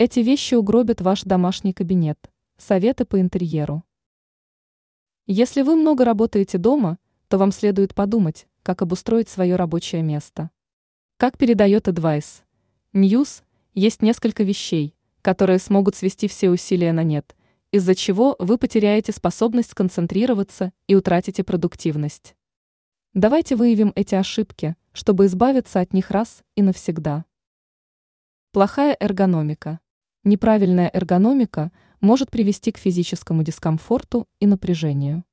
Эти вещи угробят ваш домашний кабинет. Советы по интерьеру. Если вы много работаете дома, то вам следует подумать, как обустроить свое рабочее место. Как передает Advice News, есть несколько вещей, которые смогут свести все усилия на нет, из-за чего вы потеряете способность сконцентрироваться и утратите продуктивность. Давайте выявим эти ошибки, чтобы избавиться от них раз и навсегда. Плохая эргономика. Неправильная эргономика может привести к физическому дискомфорту и напряжению.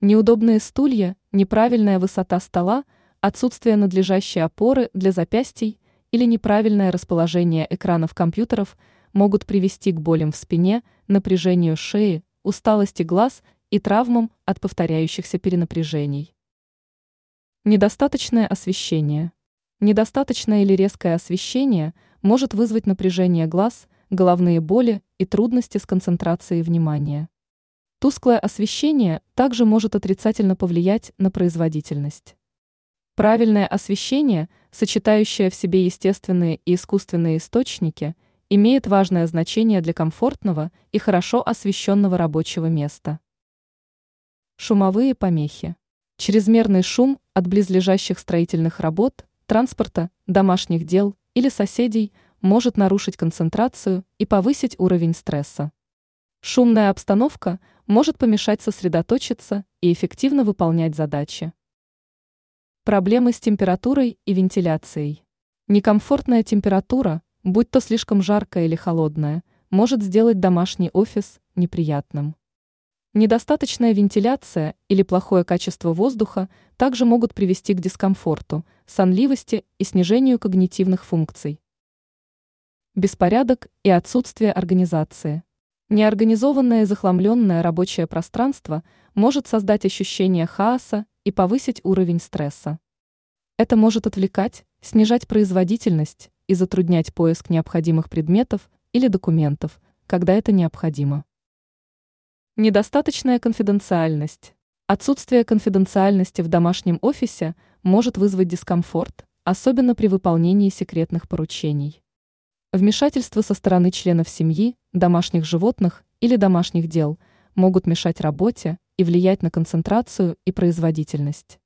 Неудобные стулья, неправильная высота стола, отсутствие надлежащей опоры для запястий или неправильное расположение экранов компьютеров могут привести к болям в спине, напряжению шеи, усталости глаз и травмам от повторяющихся перенапряжений. Недостаточное освещение. Недостаточное или резкое освещение – может вызвать напряжение глаз, головные боли и трудности с концентрацией внимания. Тусклое освещение также может отрицательно повлиять на производительность. Правильное освещение, сочетающее в себе естественные и искусственные источники, имеет важное значение для комфортного и хорошо освещенного рабочего места. Шумовые помехи. Чрезмерный шум от близлежащих строительных работ, транспорта, домашних дел или соседей может нарушить концентрацию и повысить уровень стресса. Шумная обстановка может помешать сосредоточиться и эффективно выполнять задачи. Проблемы с температурой и вентиляцией. Некомфортная температура, будь то слишком жаркая или холодная, может сделать домашний офис неприятным. Недостаточная вентиляция или плохое качество воздуха также могут привести к дискомфорту, сонливости и снижению когнитивных функций. Беспорядок и отсутствие организации. Неорганизованное и захламленное рабочее пространство может создать ощущение хаоса и повысить уровень стресса. Это может отвлекать, снижать производительность и затруднять поиск необходимых предметов или документов, когда это необходимо. Недостаточная конфиденциальность. Отсутствие конфиденциальности в домашнем офисе может вызвать дискомфорт, особенно при выполнении секретных поручений. Вмешательство со стороны членов семьи, домашних животных или домашних дел могут мешать работе и влиять на концентрацию и производительность.